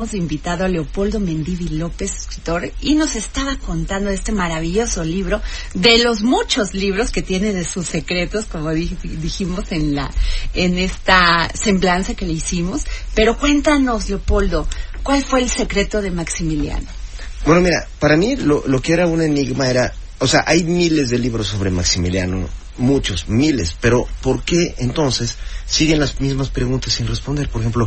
Hemos invitado a Leopoldo Mendivi López, escritor, y nos estaba contando este maravilloso libro, de los muchos libros que tiene de sus secretos, como dijimos en la, en esta semblanza que le hicimos. Pero cuéntanos, Leopoldo, ¿cuál fue el secreto de Maximiliano? Bueno, mira, para mí lo, lo que era un enigma era, o sea, hay miles de libros sobre Maximiliano, muchos, miles, pero ¿por qué entonces siguen las mismas preguntas sin responder? Por ejemplo,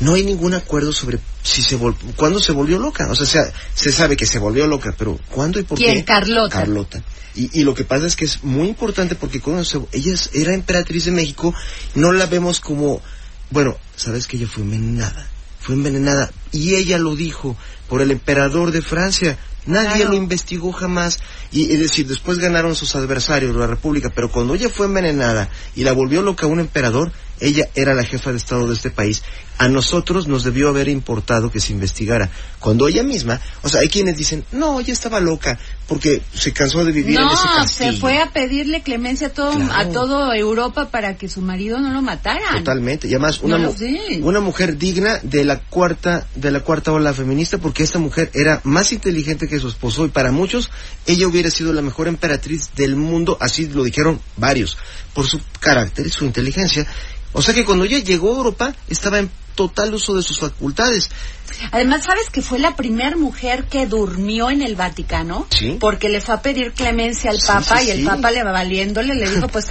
no hay ningún acuerdo sobre si se cuándo se volvió loca. O sea, se, sabe que se volvió loca, pero ¿cuándo y por ¿Quién? qué? Carlota. Carlota. Y, y, lo que pasa es que es muy importante porque cuando se, ella era emperatriz de México, no la vemos como, bueno, sabes que ella fue envenenada, fue envenenada. Y ella lo dijo por el emperador de Francia. Nadie lo investigó jamás. Y es decir, después ganaron sus adversarios, la República, pero cuando ella fue envenenada y la volvió loca un emperador, ella era la jefa de Estado de este país. A nosotros nos debió haber importado que se investigara. Cuando ella misma, o sea, hay quienes dicen, no, ella estaba loca porque se cansó de vivir en ese castillo. se fue a pedirle clemencia a todo, a toda Europa para que su marido no lo matara. Totalmente. Y además, una, una mujer digna de la cuarta, de la cuarta ola feminista porque esta mujer era más inteligente que su esposo y para muchos ella hubiera sido la mejor emperatriz del mundo, así lo dijeron varios, por su carácter y su inteligencia o sea que cuando ella llegó a Europa estaba en total uso de sus facultades. Además, ¿sabes que fue la primera mujer que durmió en el Vaticano? Sí. Porque le fue a pedir clemencia al Papa y el Papa le valiéndole le dijo, pues,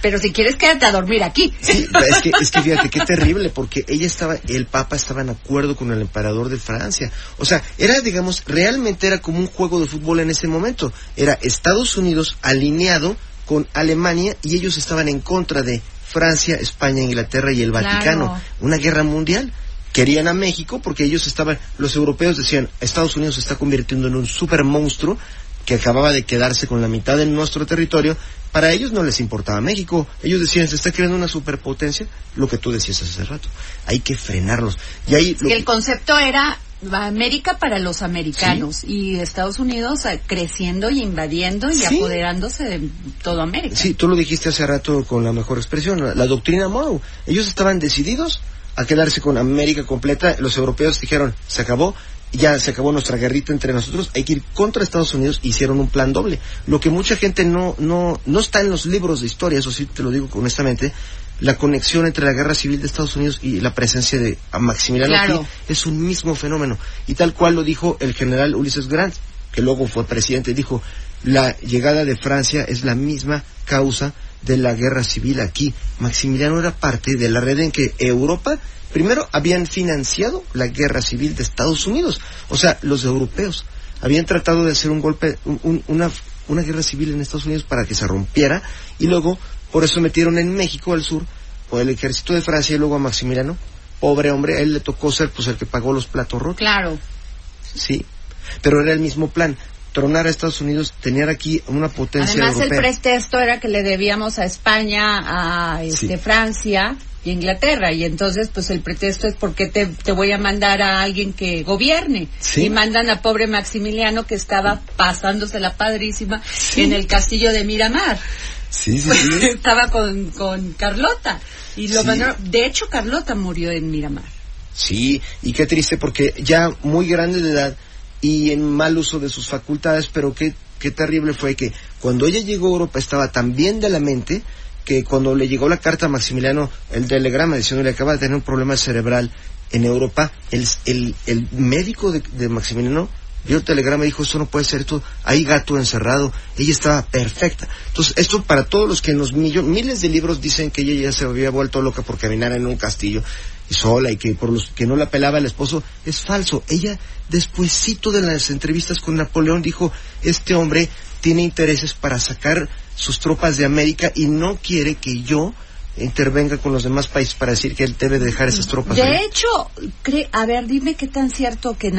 pero si quieres quédate a dormir aquí. Sí, es que, es que fíjate, qué terrible, porque ella estaba, el Papa estaba en acuerdo con el emperador de Francia. O sea, era, digamos, realmente era como un juego de fútbol en ese momento. Era Estados Unidos alineado con Alemania y ellos estaban en contra de Francia, España, Inglaterra y el Vaticano. Una guerra mundial. Querían a México porque ellos estaban, los europeos decían, Estados Unidos se está convirtiendo en un super monstruo que acababa de quedarse con la mitad de nuestro territorio. Para ellos no les importaba México. Ellos decían, se está creando una superpotencia, lo que tú decías hace rato. Hay que frenarlos. Y ahí, El concepto era América para los americanos y Estados Unidos eh, creciendo y invadiendo y apoderándose de todo América. Sí, tú lo dijiste hace rato con la mejor expresión, la, doctrina Monroe. Ellos estaban decididos a quedarse con América completa. Los europeos dijeron, se acabó, ya se acabó nuestra guerrita entre nosotros, hay que ir contra Estados Unidos, hicieron un plan doble. Lo que mucha gente no, no, no está en los libros de historia, eso sí te lo digo honestamente, la conexión entre la guerra civil de Estados Unidos y la presencia de Maximiliano es un mismo fenómeno. Y tal cual lo dijo el general Ulises Grant, que luego fue presidente, dijo, la llegada de Francia es la misma causa de la guerra civil aquí. Maximiliano era parte de la red en que Europa, primero, habían financiado la guerra civil de Estados Unidos. O sea, los europeos habían tratado de hacer un golpe, una, una guerra civil en Estados Unidos para que se rompiera y luego por eso metieron en México al sur, por el ejército de Francia y luego a Maximiliano. Pobre hombre, a él le tocó ser pues el que pagó los platos rotos. Claro. Sí, pero era el mismo plan. Tronar a Estados Unidos, tener aquí una potencia Además, el pretexto era que le debíamos a España, a este, Francia y Inglaterra. Y entonces, pues el pretexto es porque te, te voy a mandar a alguien que gobierne. Y mandan a pobre Maximiliano que estaba pasándose la padrísima en el castillo de Miramar. Sí, sí, Estaba con, con Carlota. Y lo de hecho, Carlota murió en Miramar. Sí, y qué triste porque ya muy grande de edad y en mal uso de sus facultades, pero qué, qué terrible fue que cuando ella llegó a Europa estaba tan bien de la mente que cuando le llegó la carta a Maximiliano, el telegrama diciendo que acaba de tener un problema cerebral en Europa, el, el, el médico de, de Maximiliano vio el telegrama dijo, eso no puede ser, esto, hay gato encerrado, ella estaba perfecta. Entonces, esto para todos los que en los miles de libros dicen que ella ya se había vuelto loca por caminar en un castillo y sola y que por los que no la pelaba el esposo, es falso. Ella, despuesito de las entrevistas con Napoleón, dijo, este hombre tiene intereses para sacar sus tropas de América y no quiere que yo intervenga con los demás países para decir que él debe dejar esas tropas. De hecho, a ver, dime qué tan cierto que,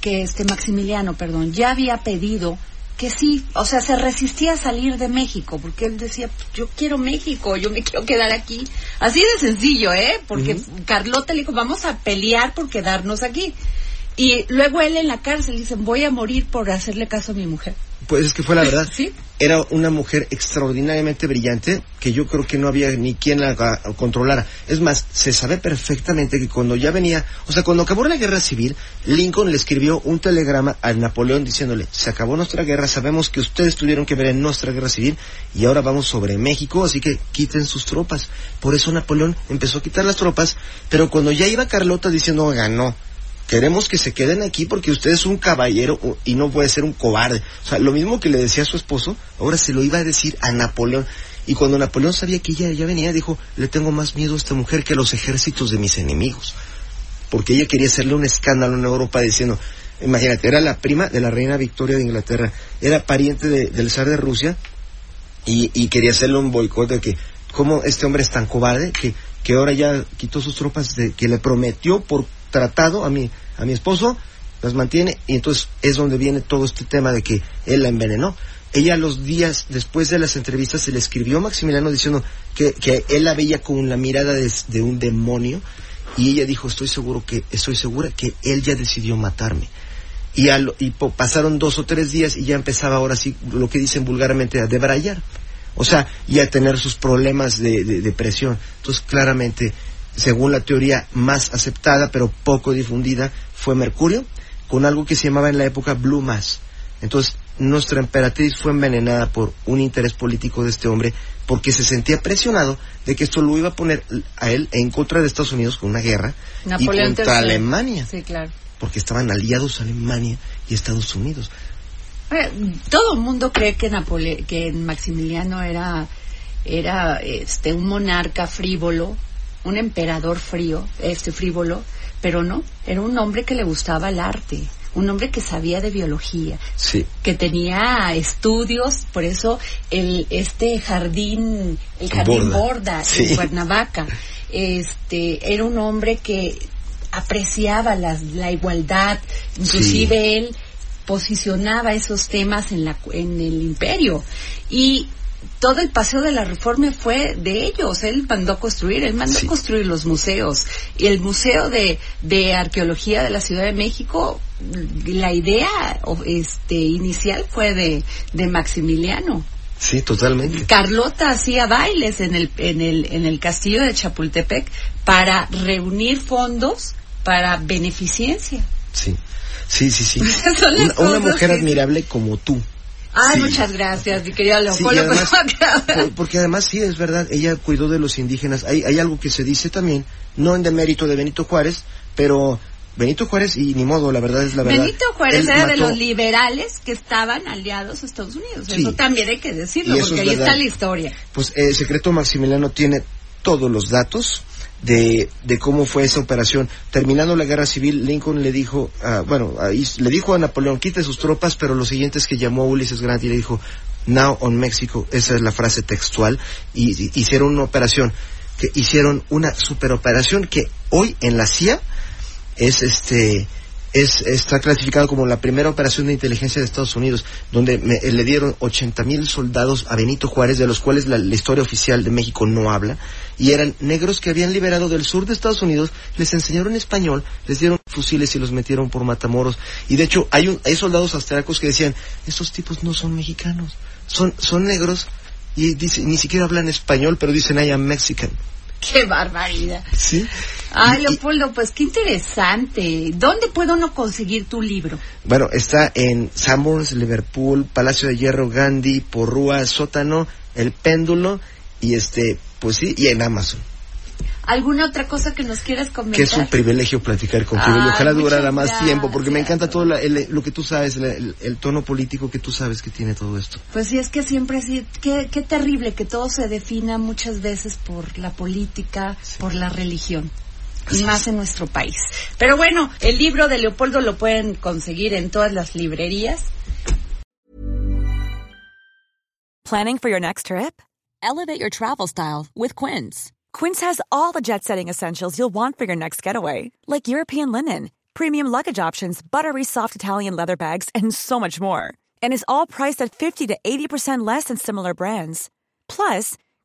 que este Maximiliano, perdón, ya había pedido que sí, o sea, se resistía a salir de México, porque él decía, yo quiero México, yo me quiero quedar aquí. Así de sencillo, ¿eh? Porque Carlota le dijo, vamos a pelear por quedarnos aquí. Y luego él en la cárcel dice, voy a morir por hacerle caso a mi mujer. Pues es que fue la verdad. ¿Sí? Era una mujer extraordinariamente brillante que yo creo que no había ni quien la controlara. Es más, se sabe perfectamente que cuando ya venía, o sea, cuando acabó la guerra civil, Lincoln le escribió un telegrama a Napoleón diciéndole, se acabó nuestra guerra, sabemos que ustedes tuvieron que ver en nuestra guerra civil y ahora vamos sobre México, así que quiten sus tropas. Por eso Napoleón empezó a quitar las tropas, pero cuando ya iba Carlota diciendo, ganó, queremos que se queden aquí porque usted es un caballero y no puede ser un cobarde. O sea, lo mismo que le decía a su esposo, ahora se lo iba a decir a Napoleón. Y cuando Napoleón sabía que ella ya venía, dijo, le tengo más miedo a esta mujer que a los ejércitos de mis enemigos. Porque ella quería hacerle un escándalo en Europa diciendo, imagínate, era la prima de la reina Victoria de Inglaterra, era pariente del zar de Rusia y, y quería hacerle un boicot de que, ¿cómo este hombre es tan cobarde que, que ahora ya quitó sus tropas de, que le prometió por tratado a mi, a mi esposo, las mantiene y entonces es donde viene todo este tema de que él la envenenó. Ella los días después de las entrevistas se le escribió a Maximiliano diciendo que, que él la veía con la mirada de, un demonio y ella dijo estoy seguro que estoy segura que él ya decidió matarme y, y pasaron dos o tres días y ya empezaba ahora sí lo que dicen vulgarmente a debrayar. O sea y a tener sus problemas de, de depresión. Entonces claramente según la teoría más aceptada pero poco difundida, fue Mercurio, con algo que se llamaba en la época Blue Mass. Entonces, nuestra emperatriz fue envenenada por un interés político de este hombre porque se sentía presionado de que esto lo iba a poner a él en contra de Estados Unidos con una guerra y contra Alemania. Sí, claro. Porque estaban aliados Alemania y Estados Unidos. todo el mundo cree que, que Maximiliano era, era este, un monarca frívolo, un emperador frío, este frívolo, pero no, era un hombre que le gustaba el arte, un hombre que sabía de biología, que tenía estudios, por eso el este jardín, el jardín Borda, en Cuernavaca, este era un hombre que apreciaba la igualdad, inclusive él posicionaba esos temas en la en el imperio. Y todo el paseo de la reforma fue de ellos. Él mandó construir, él mandó construir los museos. Y el Museo de, de Arqueología de la Ciudad de México, la idea este, inicial fue de, de Maximiliano. Sí, totalmente. Carlota hacía bailes en el, en el, en el castillo de Chapultepec para reunir fondos para beneficencia. Sí, sí, sí, sí. una, mujer admirable como tú. Ay, muchas gracias, mi querida Leopoldo. porque además sí, es verdad, ella cuidó de los indígenas. Hay, hay algo que se dice también, no en demérito de Benito Juárez, pero Benito Juárez, y ni modo, la verdad es la verdad. Benito Juárez era de los liberales que estaban aliados a Estados Unidos. Eso también hay que decirlo, porque ahí está la historia. Pues el secreto Maximiliano tiene todos los datos de, de, cómo fue esa operación. Terminando la guerra civil, Lincoln le dijo, bueno, le dijo a Napoleón, quite sus tropas, pero lo siguiente es que llamó a Ulises Grant y le dijo, now on Mexico, esa es la frase textual, y, hicieron una operación, que hicieron una superoperación que hoy en la CIA es este es, está clasificado como la primera operación de inteligencia de Estados Unidos, donde le dieron 80 mil soldados a Benito Juárez, de los cuales la, historia oficial de México no habla, y eran negros que habían liberado del sur de Estados Unidos, les enseñaron español, les dieron fusiles y los metieron por Matamoros. Y de hecho hay, hay soldados austriacos que decían, estos tipos no son mexicanos, son, son negros y ni siquiera hablan español, pero dicen I am Mexican. Qué barbaridad. Sí. Ay, Leopoldo, pues qué interesante. ¿Dónde puede uno conseguir tu libro? Bueno, está en Sanborns, Liverpool, Palacio de Hierro, Gandhi, Porrúa, Sótano, El Péndulo y este, pues sí, y en Amazon. ¿Alguna otra cosa que nos quieras comentar? Que es un privilegio platicar contigo y ojalá durara más tiempo, porque me encanta todo lo que tú sabes, el, tono político que tú sabes que tiene todo esto. Pues sí, es que siempre así, qué, qué terrible que todo se defina muchas veces por la política, por la religión. Más en nuestro país. Pero bueno, el libro de Leopoldo lo pueden conseguir en todas las librerías. Planning for your next trip? Elevate your travel style with Quince. Quince has all the jet setting essentials you'll want for your next getaway, like European linen, premium luggage options, buttery soft Italian leather bags, and so much more. And is all priced at 50 to 80% less than similar brands. Plus,